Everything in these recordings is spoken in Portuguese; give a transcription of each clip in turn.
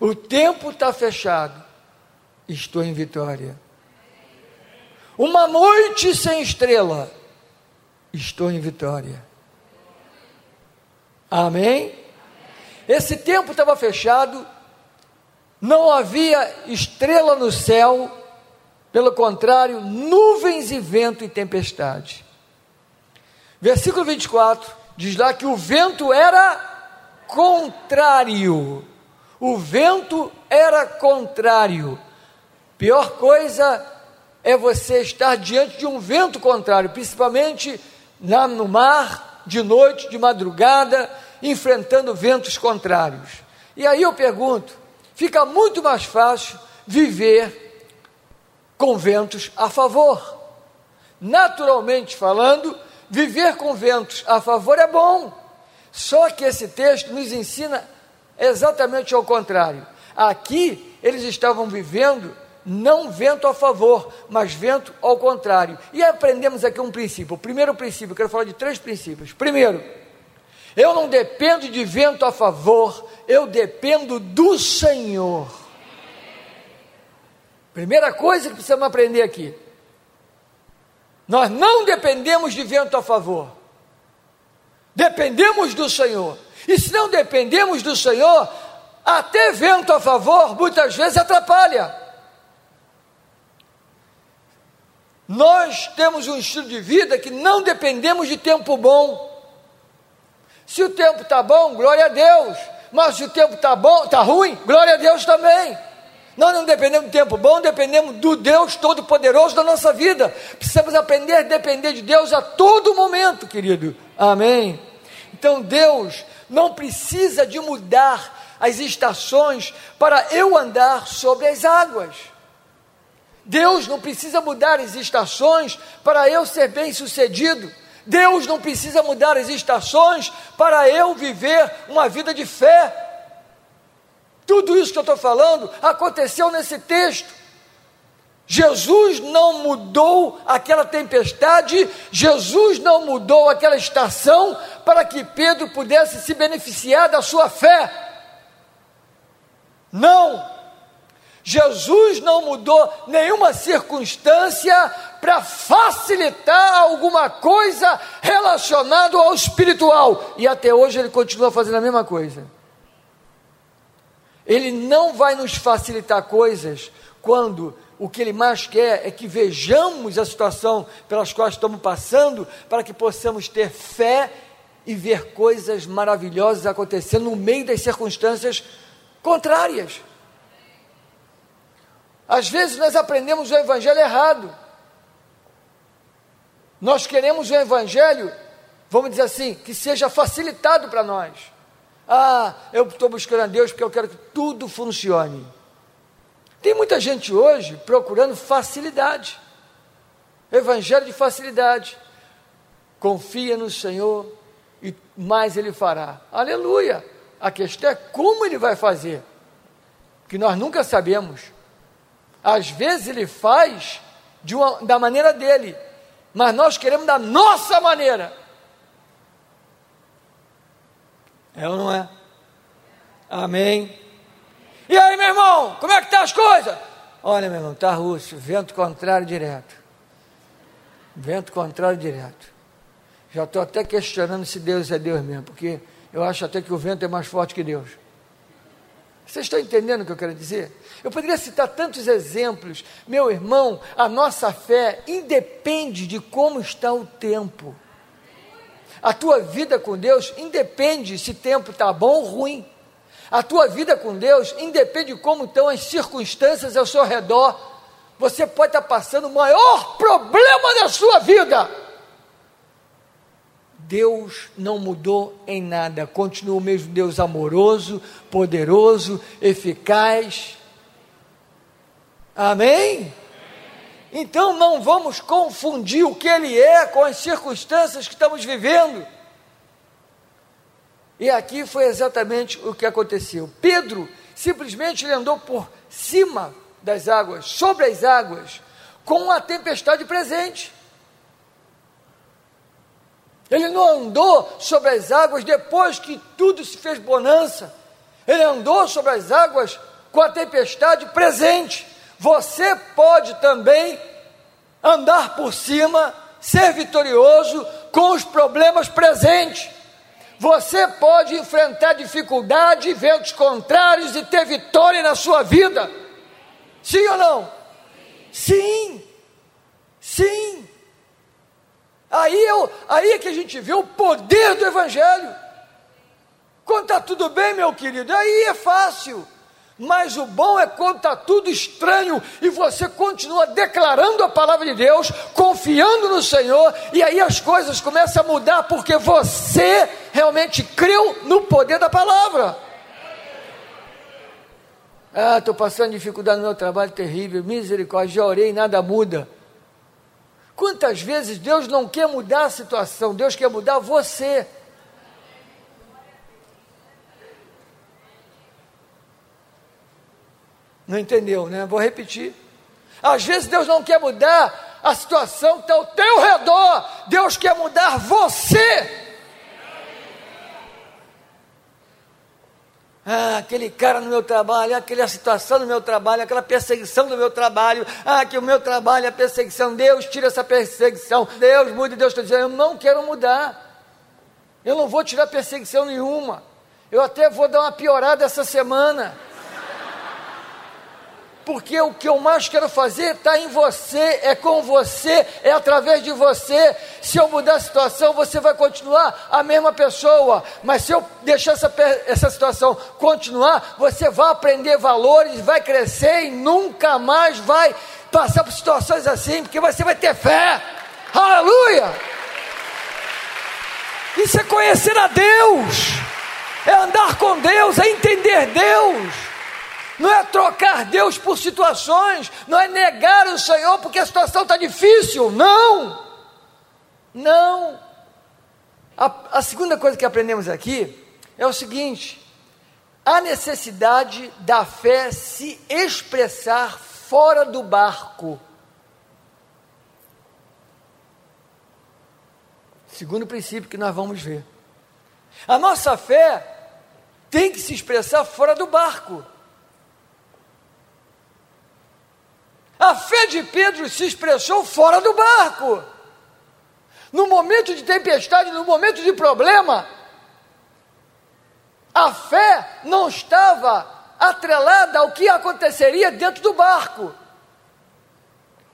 O tempo está fechado. Estou em vitória. Uma noite sem estrela. Estou em vitória. Amém? Esse tempo estava fechado, não havia estrela no céu, pelo contrário, nuvens e vento e tempestade. Versículo 24 diz lá que o vento era contrário. O vento era contrário. Pior coisa é você estar diante de um vento contrário, principalmente lá no mar, de noite, de madrugada, enfrentando ventos contrários. E aí eu pergunto: fica muito mais fácil viver com ventos a favor. Naturalmente falando, viver com ventos a favor é bom. Só que esse texto nos ensina exatamente ao contrário. Aqui eles estavam vivendo não vento a favor, mas vento ao contrário. E aprendemos aqui um princípio. O primeiro princípio, quero falar de três princípios. Primeiro, eu não dependo de vento a favor, eu dependo do Senhor. Primeira coisa que precisamos aprender aqui. Nós não dependemos de vento a favor. Dependemos do Senhor. E se não dependemos do Senhor, até vento a favor muitas vezes atrapalha. Nós temos um estilo de vida que não dependemos de tempo bom. Se o tempo está bom, glória a Deus. Mas se o tempo está bom, está ruim, glória a Deus também. Nós não dependemos do tempo bom, dependemos do Deus Todo-Poderoso da nossa vida. Precisamos aprender a depender de Deus a todo momento, querido. Amém. Então Deus não precisa de mudar as estações para eu andar sobre as águas. Deus não precisa mudar as estações para eu ser bem-sucedido. Deus não precisa mudar as estações para eu viver uma vida de fé. Tudo isso que eu estou falando aconteceu nesse texto. Jesus não mudou aquela tempestade, Jesus não mudou aquela estação para que Pedro pudesse se beneficiar da sua fé. Não, Jesus não mudou nenhuma circunstância para facilitar alguma coisa relacionada ao espiritual. E até hoje ele continua fazendo a mesma coisa. Ele não vai nos facilitar coisas quando o que ele mais quer é que vejamos a situação pelas quais estamos passando, para que possamos ter fé e ver coisas maravilhosas acontecendo no meio das circunstâncias contrárias. Às vezes nós aprendemos o evangelho errado. Nós queremos o evangelho, vamos dizer assim, que seja facilitado para nós. Ah, eu estou buscando a Deus porque eu quero que tudo funcione. Tem muita gente hoje procurando facilidade. Evangelho de facilidade. Confia no Senhor e mais Ele fará. Aleluia! A questão é como Ele vai fazer, que nós nunca sabemos. Às vezes ele faz uma, da maneira dele, mas nós queremos da nossa maneira. É ou não é? Amém. E aí, meu irmão, como é que tá as coisas? Olha, meu irmão, tá russo, vento contrário direto. Vento contrário direto. Já estou até questionando se Deus é Deus mesmo, porque eu acho até que o vento é mais forte que Deus. Vocês estão entendendo o que eu quero dizer? Eu poderia citar tantos exemplos. Meu irmão, a nossa fé independe de como está o tempo. A tua vida com Deus independe se o tempo está bom ou ruim. A tua vida com Deus independe de como estão as circunstâncias ao seu redor. Você pode estar passando o maior problema da sua vida. Deus não mudou em nada, continua o mesmo Deus amoroso, poderoso, eficaz. Amém? Então não vamos confundir o que Ele é com as circunstâncias que estamos vivendo. E aqui foi exatamente o que aconteceu. Pedro simplesmente ele andou por cima das águas, sobre as águas, com a tempestade presente. Ele não andou sobre as águas depois que tudo se fez bonança. Ele andou sobre as águas com a tempestade presente. Você pode também andar por cima, ser vitorioso com os problemas presentes. Você pode enfrentar dificuldade, ventos contrários e ter vitória na sua vida. Sim ou não? Sim. Sim. Aí, eu, aí é que a gente vê o poder do Evangelho. Quando está tudo bem, meu querido, aí é fácil. Mas o bom é quando está tudo estranho e você continua declarando a palavra de Deus, confiando no Senhor, e aí as coisas começam a mudar porque você realmente creu no poder da palavra. Ah, estou passando dificuldade no meu trabalho terrível, misericórdia, já orei nada muda. Quantas vezes Deus não quer mudar a situação, Deus quer mudar você. Não entendeu, né? Vou repetir. Às vezes Deus não quer mudar a situação que está ao teu redor, Deus quer mudar você. Ah, aquele cara no meu trabalho, aquela situação no meu trabalho, aquela perseguição do meu trabalho, ah, que o meu trabalho é perseguição. Deus tira essa perseguição. Deus muda, Deus está dizendo, eu não quero mudar. Eu não vou tirar perseguição nenhuma. Eu até vou dar uma piorada essa semana porque o que eu mais quero fazer está em você, é com você, é através de você. Se eu mudar a situação, você vai continuar a mesma pessoa, mas se eu deixar essa, essa situação continuar, você vai aprender valores, vai crescer e nunca mais vai passar por situações assim, porque você vai ter fé. Aleluia! Isso é conhecer a Deus, é andar com Deus, é entender Deus não é trocar Deus por situações, não é negar o Senhor porque a situação está difícil, não, não. A, a segunda coisa que aprendemos aqui é o seguinte: a necessidade da fé se expressar fora do barco. Segundo princípio que nós vamos ver. A nossa fé tem que se expressar fora do barco. A fé de Pedro se expressou fora do barco. No momento de tempestade, no momento de problema, a fé não estava atrelada ao que aconteceria dentro do barco.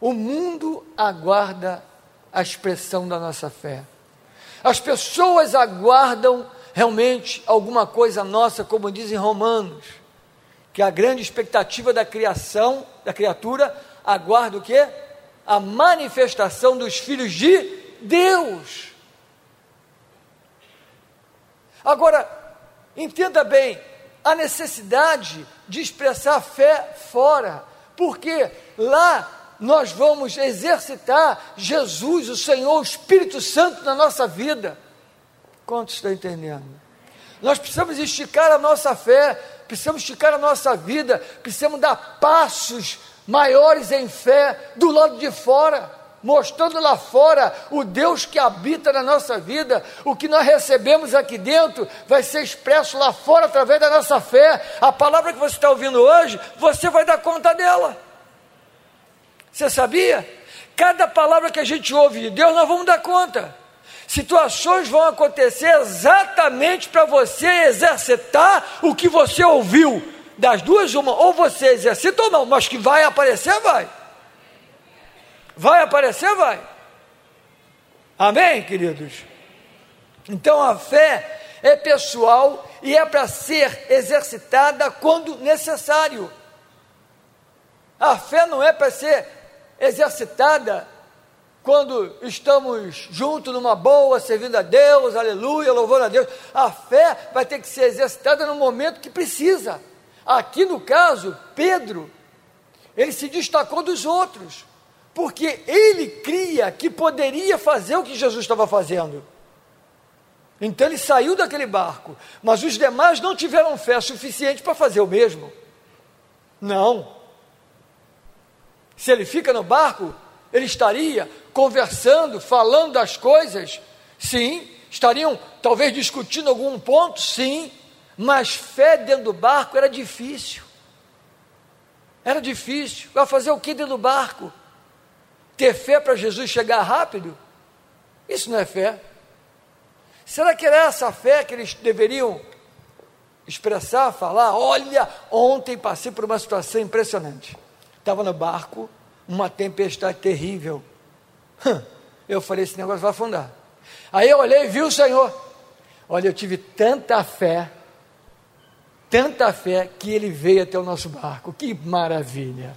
O mundo aguarda a expressão da nossa fé. As pessoas aguardam realmente alguma coisa nossa, como dizem Romanos, que a grande expectativa da criação, da criatura, aguarda o quê? A manifestação dos filhos de Deus. Agora, entenda bem, a necessidade de expressar fé fora, porque lá nós vamos exercitar Jesus, o Senhor, o Espírito Santo na nossa vida. Quanto está entendendo? Nós precisamos esticar a nossa fé, precisamos esticar a nossa vida, precisamos dar passos maiores em fé do lado de fora, mostrando lá fora o Deus que habita na nossa vida, o que nós recebemos aqui dentro vai ser expresso lá fora através da nossa fé. A palavra que você está ouvindo hoje, você vai dar conta dela. Você sabia? Cada palavra que a gente ouve de Deus, nós vamos dar conta. Situações vão acontecer exatamente para você exercitar o que você ouviu das duas, uma, ou você exercita ou não, mas que vai aparecer, vai. Vai aparecer, vai. Amém, queridos? Então a fé é pessoal e é para ser exercitada quando necessário. A fé não é para ser exercitada quando estamos juntos numa boa, servindo a Deus, aleluia, louvando a Deus. A fé vai ter que ser exercitada no momento que precisa. Aqui no caso, Pedro, ele se destacou dos outros, porque ele cria que poderia fazer o que Jesus estava fazendo. Então ele saiu daquele barco, mas os demais não tiveram fé suficiente para fazer o mesmo. Não. Se ele fica no barco, ele estaria conversando, falando das coisas, sim, estariam talvez discutindo algum ponto, sim, mas fé dentro do barco era difícil. Era difícil. Vai fazer o que dentro do barco? Ter fé para Jesus chegar rápido? Isso não é fé. Será que era essa fé que eles deveriam expressar, falar? Olha, ontem passei por uma situação impressionante. Estava no barco, uma tempestade terrível. Eu falei: esse negócio vai afundar. Aí eu olhei e vi o Senhor. Olha, eu tive tanta fé, tanta fé, que ele veio até o nosso barco. Que maravilha!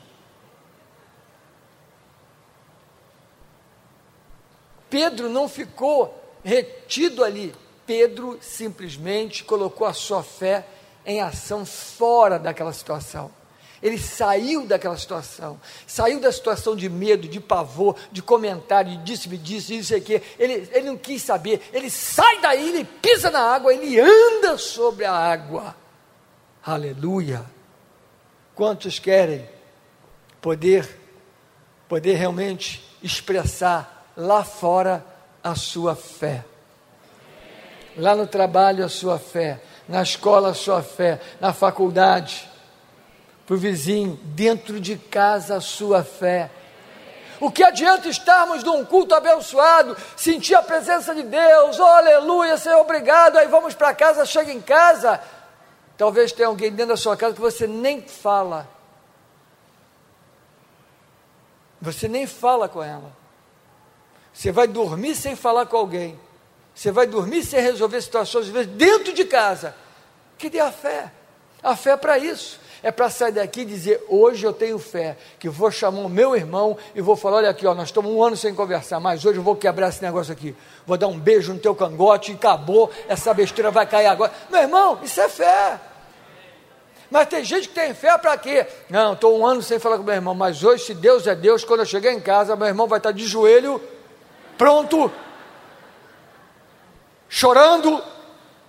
Pedro não ficou retido ali. Pedro simplesmente colocou a sua fé em ação fora daquela situação. Ele saiu daquela situação, saiu da situação de medo, de pavor, de comentário, de disse-me disse, isso e aqui. Ele, ele não quis saber, ele sai daí, ele pisa na água, ele anda sobre a água. Aleluia! Quantos querem poder, poder realmente expressar lá fora a sua fé? Lá no trabalho, a sua fé. Na escola, a sua fé. Na faculdade, para o vizinho. Dentro de casa, a sua fé. O que adianta estarmos num culto abençoado, sentir a presença de Deus, oh, aleluia, Senhor, obrigado, aí vamos para casa, chega em casa, talvez tenha alguém dentro da sua casa que você nem fala, você nem fala com ela, você vai dormir sem falar com alguém, você vai dormir sem resolver situações, às vezes, dentro de casa. Que dê a fé. A fé é para isso. É para sair daqui e dizer: hoje eu tenho fé, que vou chamar o meu irmão e vou falar: olha aqui, ó, nós estamos um ano sem conversar, mas hoje eu vou quebrar esse negócio aqui. Vou dar um beijo no teu cangote e acabou, essa besteira vai cair agora. Meu irmão, isso é fé. Mas tem gente que tem fé para quê? Não, estou um ano sem falar com meu irmão, mas hoje, se Deus é Deus, quando eu chegar em casa, meu irmão vai estar de joelho, pronto chorando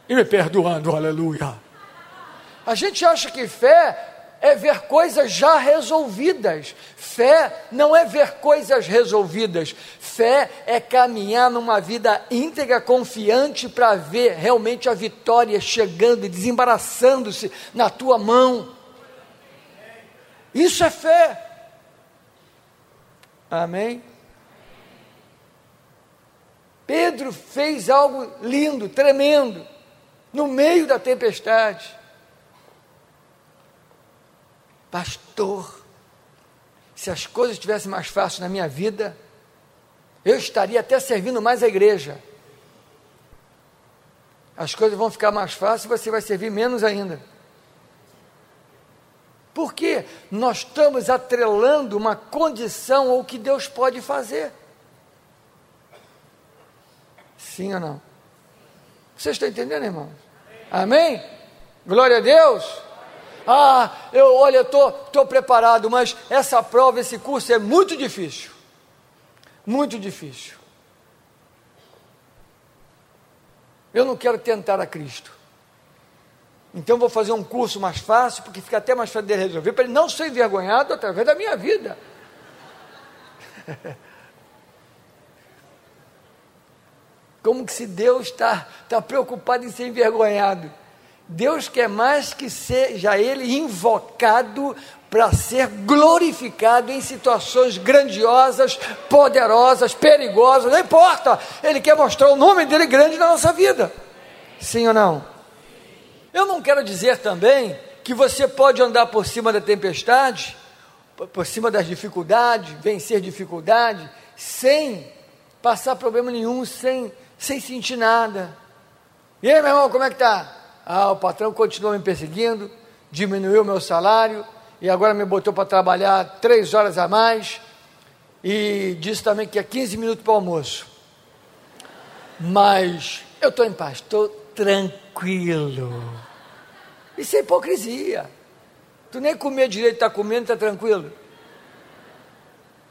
e me perdoando, aleluia. A gente acha que fé é ver coisas já resolvidas. Fé não é ver coisas resolvidas. Fé é caminhar numa vida íntegra, confiante, para ver realmente a vitória chegando e desembaraçando-se na tua mão. Isso é fé. Amém? Pedro fez algo lindo, tremendo, no meio da tempestade. Pastor, se as coisas estivessem mais fáceis na minha vida, eu estaria até servindo mais a igreja. As coisas vão ficar mais fáceis e você vai servir menos ainda. Porque nós estamos atrelando uma condição ao que Deus pode fazer. Sim ou não? Vocês estão entendendo, irmãos? Amém? Glória a Deus. Ah, eu, olha, eu tô, tô preparado, mas essa prova, esse curso é muito difícil. Muito difícil. Eu não quero tentar a Cristo. Então vou fazer um curso mais fácil, porque fica até mais fácil de resolver, para ele não ser envergonhado através da minha vida. Como que se Deus está tá preocupado em ser envergonhado. Deus quer mais que seja Ele invocado para ser glorificado em situações grandiosas, poderosas, perigosas, não importa. Ele quer mostrar o nome dele grande na nossa vida. Sim ou não? Eu não quero dizer também que você pode andar por cima da tempestade, por cima das dificuldades, vencer dificuldade, sem passar problema nenhum, sem sem sentir nada. E aí, meu irmão, como é que tá? Ah, o patrão continuou me perseguindo, diminuiu meu salário e agora me botou para trabalhar três horas a mais e disse também que é 15 minutos para o almoço. Mas eu estou em paz, estou tranquilo. Isso é hipocrisia. Tu nem comer direito está comendo, está tranquilo.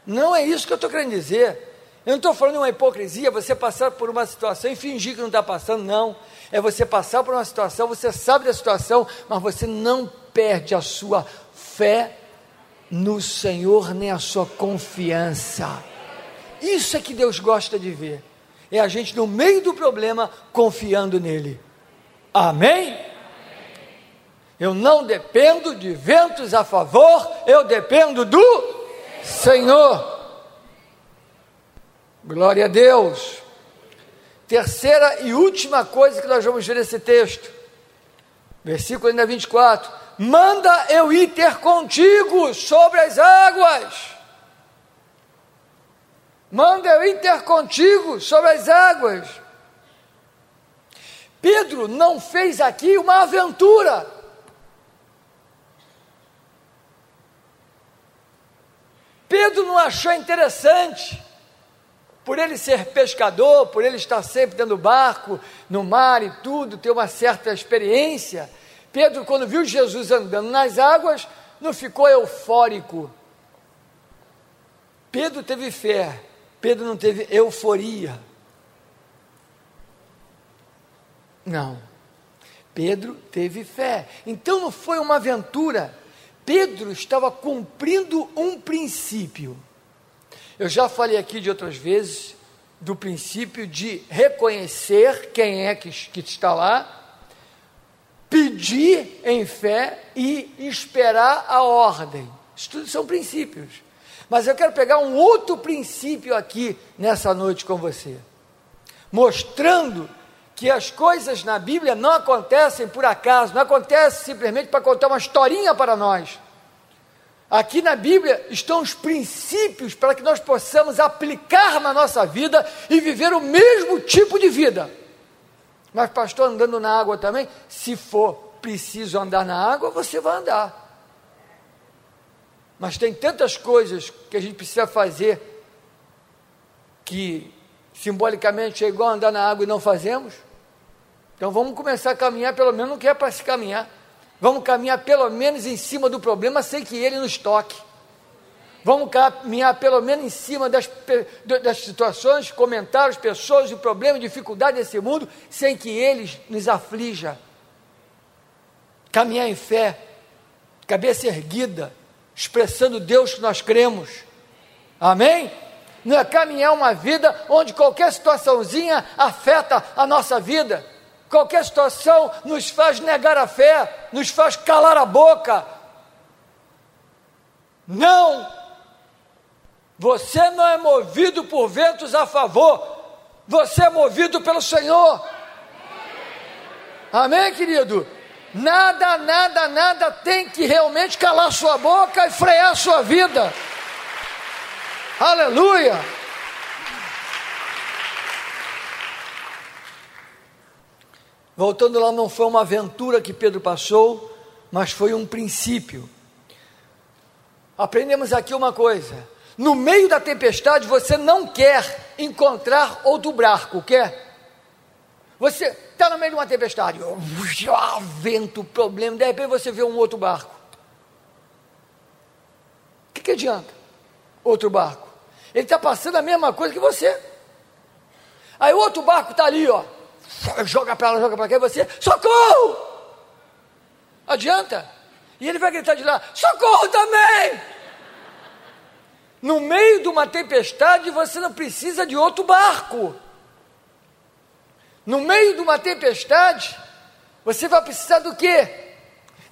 Não é isso que eu estou querendo dizer. Eu não estou falando de uma hipocrisia, você passar por uma situação e fingir que não está passando, não. É você passar por uma situação, você sabe da situação, mas você não perde a sua fé no Senhor, nem a sua confiança. Isso é que Deus gosta de ver. É a gente no meio do problema confiando nele. Amém? Eu não dependo de ventos a favor, eu dependo do Senhor. Glória a Deus. Terceira e última coisa que nós vamos ver nesse texto, versículo ainda 24: Manda eu ir ter contigo sobre as águas. Manda eu ir ter contigo sobre as águas. Pedro não fez aqui uma aventura. Pedro não achou interessante, por ele ser pescador, por ele estar sempre dentro do barco, no mar e tudo, ter uma certa experiência. Pedro, quando viu Jesus andando nas águas, não ficou eufórico. Pedro teve fé, Pedro não teve euforia. Não. Pedro teve fé. Então não foi uma aventura. Pedro estava cumprindo um princípio. Eu já falei aqui de outras vezes do princípio de reconhecer quem é que, que está lá, pedir em fé e esperar a ordem. Isso tudo são princípios. Mas eu quero pegar um outro princípio aqui nessa noite com você, mostrando que as coisas na Bíblia não acontecem por acaso, não acontecem simplesmente para contar uma historinha para nós. Aqui na Bíblia estão os princípios para que nós possamos aplicar na nossa vida e viver o mesmo tipo de vida. Mas, pastor, andando na água também, se for preciso andar na água, você vai andar. Mas tem tantas coisas que a gente precisa fazer que simbolicamente é igual andar na água e não fazemos. Então vamos começar a caminhar, pelo menos não quer para se caminhar. Vamos caminhar pelo menos em cima do problema sem que ele nos toque. Vamos caminhar pelo menos em cima das, das situações, comentários, pessoas e problemas, dificuldades desse mundo, sem que eles nos aflija. Caminhar em fé, cabeça erguida, expressando Deus que nós cremos. Amém? Não é caminhar uma vida onde qualquer situaçãozinha afeta a nossa vida. Qualquer situação nos faz negar a fé, nos faz calar a boca. Não! Você não é movido por ventos a favor, você é movido pelo Senhor. Amém, querido? Nada, nada, nada tem que realmente calar sua boca e frear sua vida. Aleluia! Voltando lá, não foi uma aventura que Pedro passou, mas foi um princípio. Aprendemos aqui uma coisa: no meio da tempestade você não quer encontrar outro barco, quer? Você está no meio de uma tempestade, oh, vento, problema, de repente você vê um outro barco. O que, que adianta? Outro barco. Ele está passando a mesma coisa que você. Aí o outro barco está ali, ó. Joga para lá, joga para cá, e você, socorro! Adianta? E ele vai gritar de lá, socorro também! No meio de uma tempestade, você não precisa de outro barco. No meio de uma tempestade, você vai precisar do quê?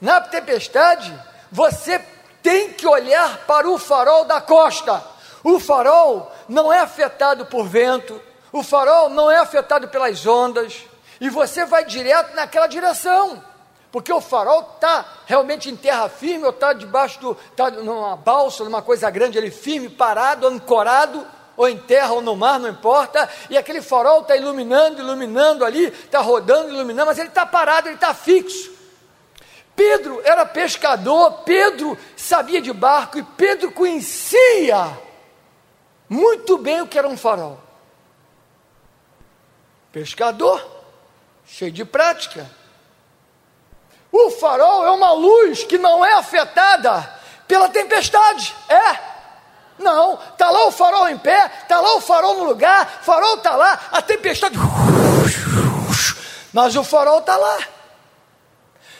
Na tempestade, você tem que olhar para o farol da costa. O farol não é afetado por vento, o farol não é afetado pelas ondas, e você vai direto naquela direção, porque o farol está realmente em terra firme, ou está debaixo do, está numa balsa, numa coisa grande ali firme, parado, ancorado, ou em terra ou no mar, não importa, e aquele farol está iluminando, iluminando ali, está rodando, iluminando, mas ele está parado, ele está fixo. Pedro era pescador, Pedro sabia de barco e Pedro conhecia muito bem o que era um farol. Pescador, cheio de prática. O farol é uma luz que não é afetada pela tempestade, é. Não, está lá o farol em pé, está lá o farol no lugar, farol está lá, a tempestade. Mas o farol está lá.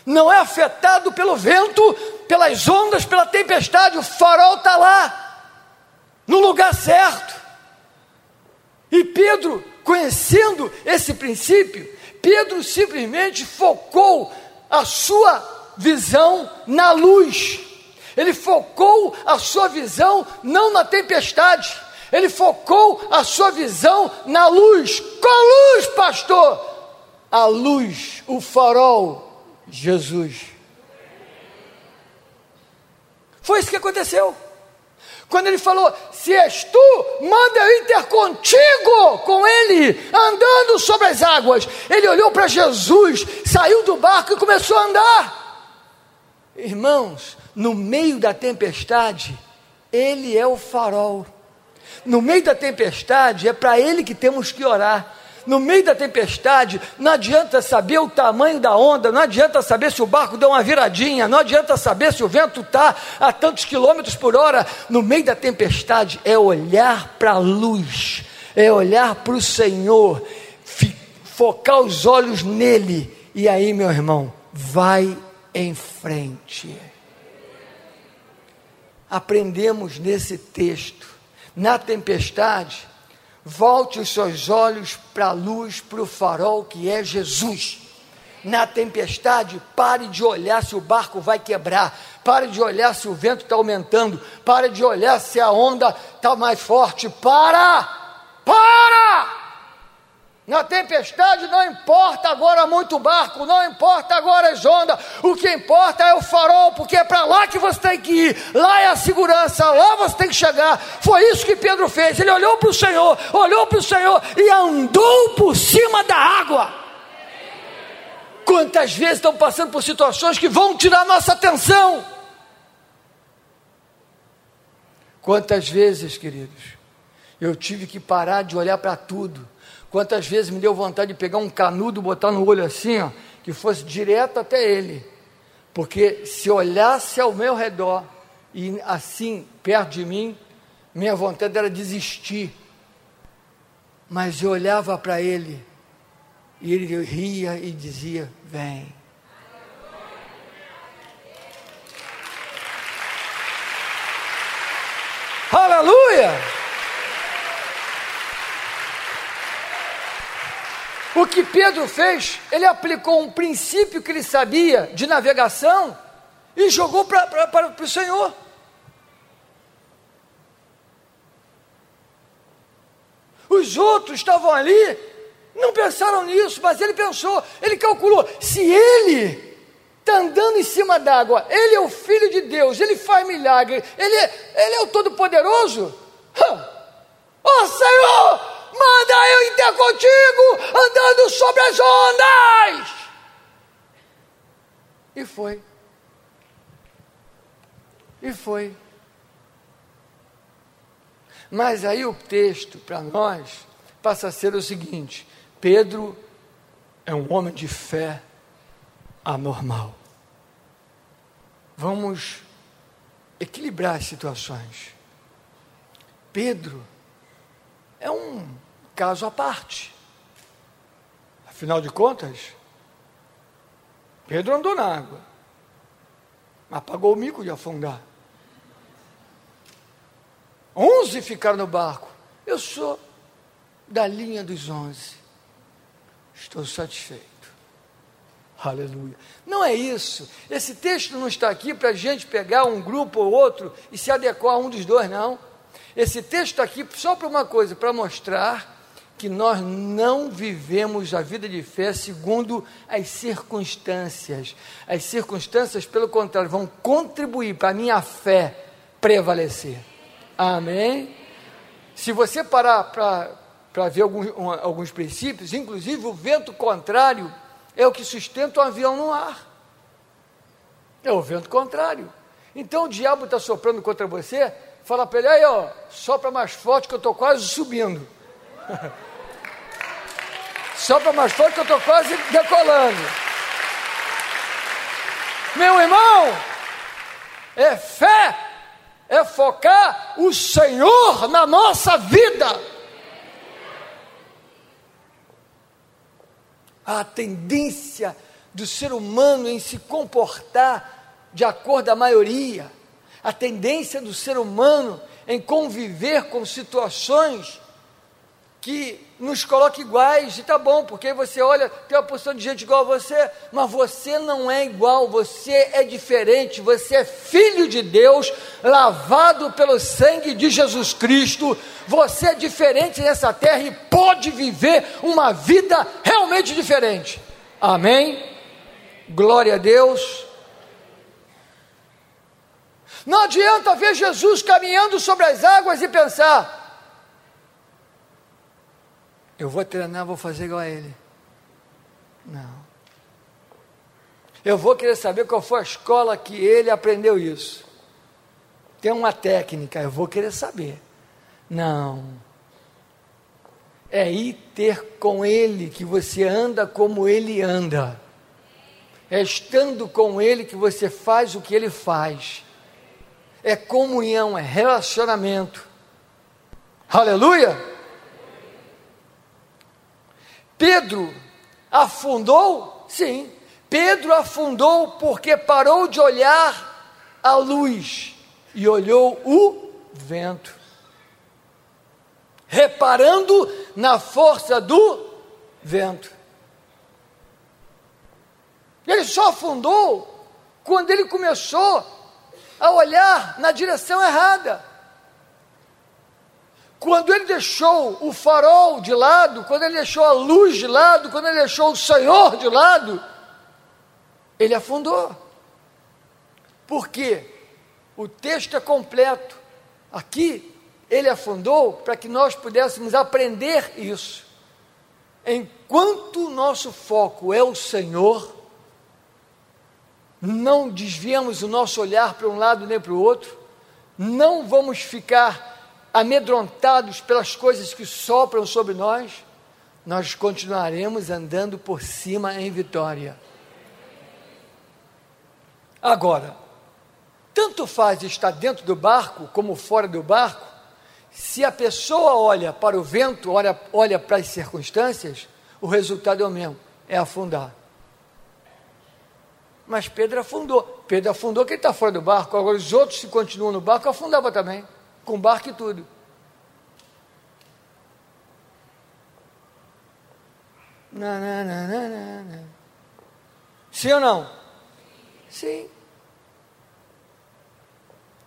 Não é afetado pelo vento, pelas ondas, pela tempestade, o farol está lá, no lugar certo. E Pedro, conhecendo esse princípio, Pedro simplesmente focou a sua visão na luz. Ele focou a sua visão não na tempestade, ele focou a sua visão na luz. Qual luz, pastor? A luz, o farol, Jesus. Foi isso que aconteceu. Quando ele falou: Se és tu, manda eu ir ter contigo, com ele, andando sobre as águas. Ele olhou para Jesus, saiu do barco e começou a andar. Irmãos, no meio da tempestade, ele é o farol. No meio da tempestade, é para ele que temos que orar no meio da tempestade, não adianta saber o tamanho da onda, não adianta saber se o barco deu uma viradinha, não adianta saber se o vento está a tantos quilômetros por hora. No meio da tempestade é olhar para a luz, é olhar para o Senhor, focar os olhos nele, e aí, meu irmão, vai em frente. Aprendemos nesse texto, na tempestade, Volte os seus olhos para a luz, para o farol que é Jesus. Na tempestade, pare de olhar se o barco vai quebrar, pare de olhar se o vento está aumentando, pare de olhar se a onda está mais forte. Para! Para! Na tempestade não importa agora muito barco, não importa agora as ondas, o que importa é o farol, porque é para lá que você tem que ir, lá é a segurança, lá você tem que chegar. Foi isso que Pedro fez. Ele olhou para o Senhor, olhou para o Senhor e andou por cima da água. Quantas vezes estão passando por situações que vão tirar nossa atenção? Quantas vezes, queridos, eu tive que parar de olhar para tudo Quantas vezes me deu vontade de pegar um canudo, botar no olho assim, ó, que fosse direto até ele. Porque se olhasse ao meu redor e assim perto de mim, minha vontade era desistir. Mas eu olhava para ele e ele ria e dizia: Vem. Aleluia! O que Pedro fez, ele aplicou um princípio que ele sabia de navegação e jogou para o Senhor. Os outros estavam ali, não pensaram nisso, mas ele pensou, ele calculou: se ele está andando em cima d'água, ele é o Filho de Deus, ele faz milagre, ele é, ele é o Todo-Poderoso. Oh Senhor, manda eu ir ter contigo, andando sobre as ondas. E foi. E foi. Mas aí o texto para nós passa a ser o seguinte: Pedro é um homem de fé anormal. Vamos equilibrar as situações. Pedro é um caso à parte. Afinal de contas, Pedro andou na água, mas pagou o mico de afundar. Onze ficaram no barco. Eu sou da linha dos onze. Estou satisfeito. Aleluia. Não é isso. Esse texto não está aqui para a gente pegar um grupo ou outro e se adequar a um dos dois, não. Esse texto está aqui só para uma coisa, para mostrar que nós não vivemos a vida de fé segundo as circunstâncias. As circunstâncias, pelo contrário, vão contribuir para a minha fé prevalecer. Amém? Se você parar para ver alguns, um, alguns princípios, inclusive o vento contrário é o que sustenta o avião no ar. É o vento contrário. Então o diabo está soprando contra você, fala para ele, aí ó, sopra mais forte que eu estou quase subindo. Sopra mais forte que eu estou quase decolando. Meu irmão, é fé, é focar o Senhor na nossa vida. A tendência do ser humano em se comportar de acordo à maioria, a tendência do ser humano em conviver com situações que nos coloque iguais, e tá bom, porque você olha, tem uma porção de gente igual a você, mas você não é igual, você é diferente, você é filho de Deus, lavado pelo sangue de Jesus Cristo, você é diferente nessa terra e pode viver uma vida realmente diferente. Amém? Glória a Deus. Não adianta ver Jesus caminhando sobre as águas e pensar: eu vou treinar, vou fazer igual a ele. Não. Eu vou querer saber qual foi a escola que ele aprendeu isso. Tem uma técnica, eu vou querer saber. Não. É ir ter com ele que você anda como ele anda. É estando com ele que você faz o que ele faz. É comunhão, é relacionamento. Aleluia! Pedro afundou? Sim. Pedro afundou porque parou de olhar a luz e olhou o vento. Reparando na força do vento. Ele só afundou quando ele começou a olhar na direção errada. Quando ele deixou o farol de lado, quando ele deixou a luz de lado, quando ele deixou o Senhor de lado, ele afundou. Por quê? O texto é completo. Aqui, ele afundou para que nós pudéssemos aprender isso. Enquanto o nosso foco é o Senhor, não desviamos o nosso olhar para um lado nem para o outro, não vamos ficar amedrontados pelas coisas que sopram sobre nós, nós continuaremos andando por cima em vitória. Agora, tanto faz estar dentro do barco como fora do barco, se a pessoa olha para o vento, olha, olha para as circunstâncias, o resultado é o mesmo, é afundar. Mas Pedro afundou. Pedro afundou quem está fora do barco, agora os outros, se continuam no barco, afundava também com barco e tudo. Não, não, não, Sim ou não? Sim.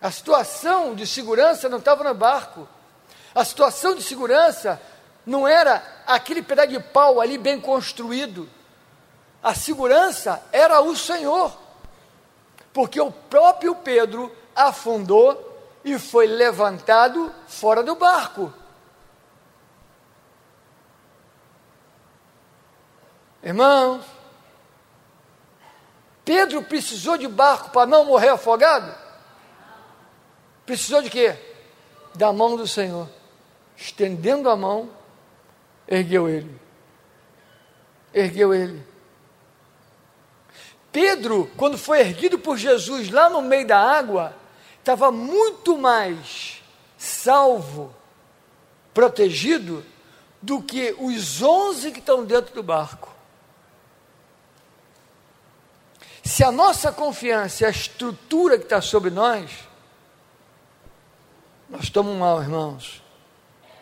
A situação de segurança não estava no barco. A situação de segurança não era aquele pedaço de pau ali bem construído. A segurança era o Senhor. Porque o próprio Pedro afundou e foi levantado fora do barco. Irmãos, Pedro precisou de barco para não morrer afogado? Precisou de quê? Da mão do Senhor. Estendendo a mão, ergueu ele. Ergueu ele. Pedro, quando foi erguido por Jesus lá no meio da água, estava muito mais salvo, protegido, do que os onze que estão dentro do barco. Se a nossa confiança é a estrutura que está sobre nós, nós estamos mal, irmãos.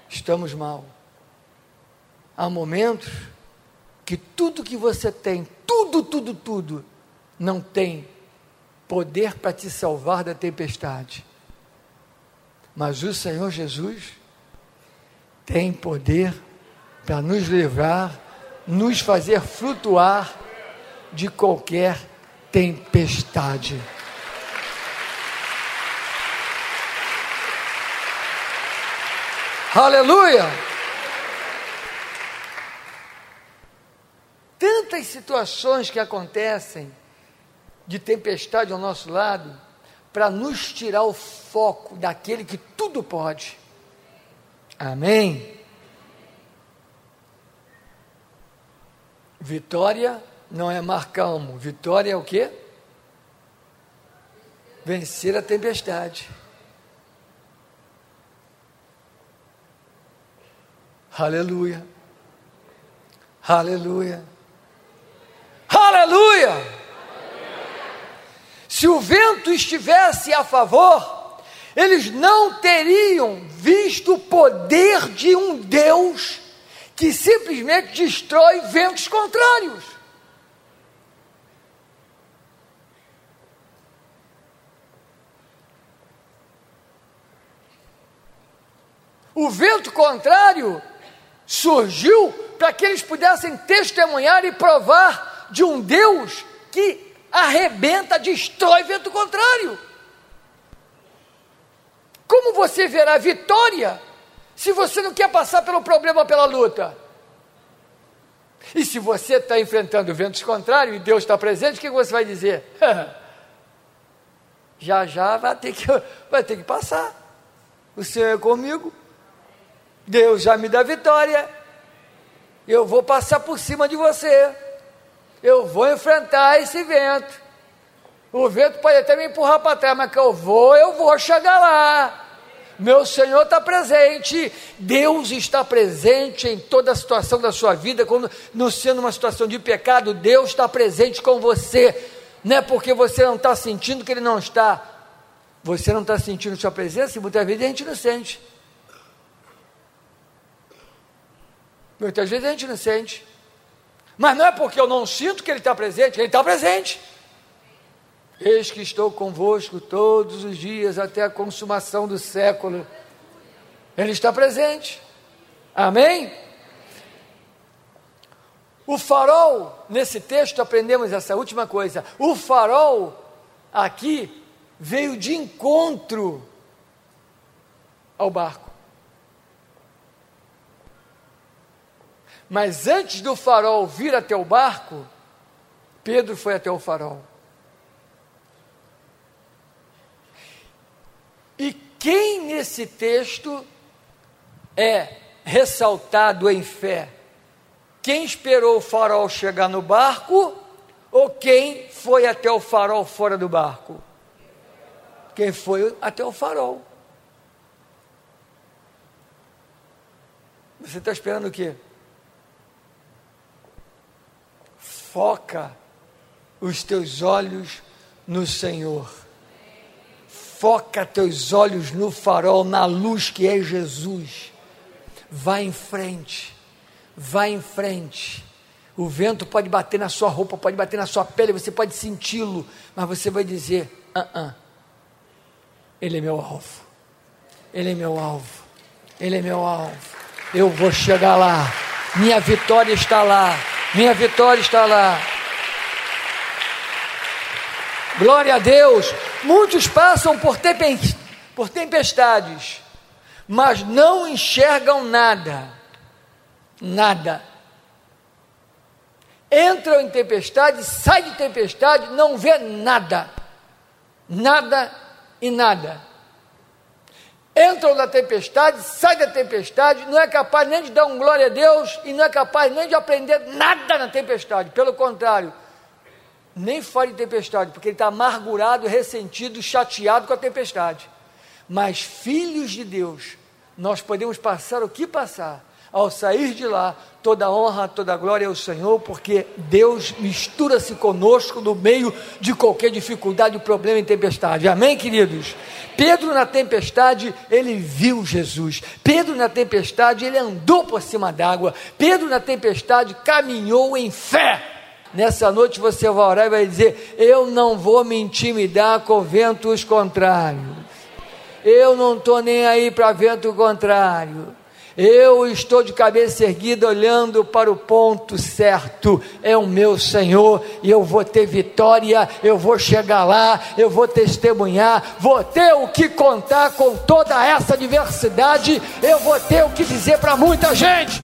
Estamos mal. Há momentos que tudo que você tem, tudo, tudo, tudo, não tem poder para te salvar da tempestade. Mas o Senhor Jesus tem poder para nos livrar, nos fazer flutuar de qualquer tempestade. Aleluia! Tantas situações que acontecem de tempestade ao nosso lado para nos tirar o foco daquele que tudo pode. Amém? Vitória não é mar calmo, vitória é o quê? Vencer a tempestade. Aleluia. Aleluia. Aleluia. Se o vento estivesse a favor, eles não teriam visto o poder de um Deus que simplesmente destrói ventos contrários. O vento contrário surgiu para que eles pudessem testemunhar e provar de um Deus que arrebenta, destrói vento contrário. Como você verá vitória se você não quer passar pelo problema, pela luta? E se você está enfrentando ventos contrários e Deus está presente, o que você vai dizer? já já vai ter que, vai ter que passar. O Senhor é comigo. Deus já me dá vitória. Eu vou passar por cima de você. Eu vou enfrentar esse vento. O vento pode até me empurrar para trás, mas que eu vou, eu vou chegar lá. Meu Senhor está presente, Deus está presente em toda a situação da sua vida, quando não sendo uma situação de pecado, Deus está presente com você. Não é porque você não está sentindo que Ele não está. Você não está sentindo Sua presença e muitas vezes a gente não sente. Muitas vezes a gente não sente. Mas não é porque eu não sinto que Ele está presente, Ele está presente. Eis que estou convosco todos os dias até a consumação do século. Ele está presente. Amém? O farol, nesse texto aprendemos essa última coisa. O farol aqui veio de encontro ao barco. Mas antes do farol vir até o barco, Pedro foi até o farol. E quem nesse texto é ressaltado em fé? Quem esperou o farol chegar no barco ou quem foi até o farol fora do barco? Quem foi até o farol. Você está esperando o quê? Foca os teus olhos no Senhor foca teus olhos no farol, na luz que é Jesus. Vai em frente, vai em frente. O vento pode bater na sua roupa, pode bater na sua pele, você pode senti-lo, mas você vai dizer: ah, ah, ele é meu alvo, ele é meu alvo, ele é meu alvo. Eu vou chegar lá, minha vitória está lá, minha vitória está lá. Glória a Deus. Muitos passam por tempestades, mas não enxergam nada. Nada. Entram em tempestade, sai de tempestade, não vê nada. Nada e nada. Entram na tempestade, sai da tempestade, não é capaz nem de dar um glória a Deus e não é capaz nem de aprender nada na tempestade. Pelo contrário, nem fale de tempestade, porque ele está amargurado, ressentido, chateado com a tempestade. Mas filhos de Deus, nós podemos passar o que passar, ao sair de lá, toda honra, toda glória ao Senhor, porque Deus mistura-se conosco no meio de qualquer dificuldade, problema e tempestade. Amém, queridos? Pedro na tempestade, ele viu Jesus. Pedro na tempestade, ele andou por cima d'água. Pedro na tempestade, caminhou em fé. Nessa noite você vai orar e vai dizer: Eu não vou me intimidar com ventos contrários. Eu não estou nem aí para vento contrário. Eu estou de cabeça erguida olhando para o ponto certo. É o meu Senhor e eu vou ter vitória. Eu vou chegar lá, eu vou testemunhar. Vou ter o que contar com toda essa diversidade. Eu vou ter o que dizer para muita gente.